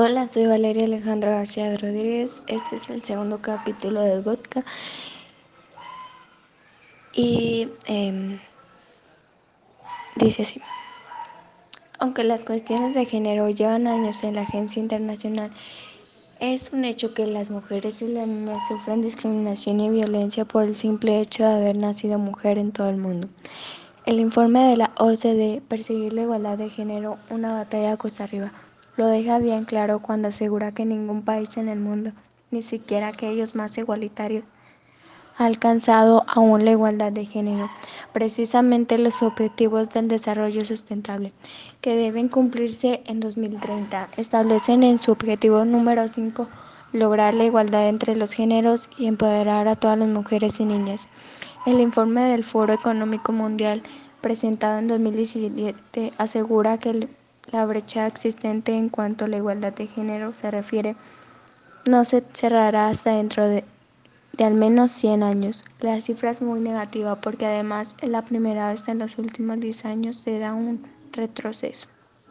Hola, soy Valeria Alejandra García Rodríguez. Este es el segundo capítulo del vodka. Y eh, dice así. Aunque las cuestiones de género llevan años en la agencia internacional, es un hecho que las mujeres y las niñas sufren discriminación y violencia por el simple hecho de haber nacido mujer en todo el mundo. El informe de la OCDE, Perseguir la igualdad de género, una batalla cuesta arriba, lo deja bien claro cuando asegura que ningún país en el mundo, ni siquiera aquellos más igualitarios, ha alcanzado aún la igualdad de género. Precisamente los objetivos del desarrollo sustentable, que deben cumplirse en 2030, establecen en su objetivo número 5 lograr la igualdad entre los géneros y empoderar a todas las mujeres y niñas. El informe del Foro Económico Mundial presentado en 2017 asegura que la brecha existente en cuanto a la igualdad de género se refiere no se cerrará hasta dentro de, al menos 100 años. La cifra es muy negativa porque además es la primera vez en los últimos 10 años se da un retroceso.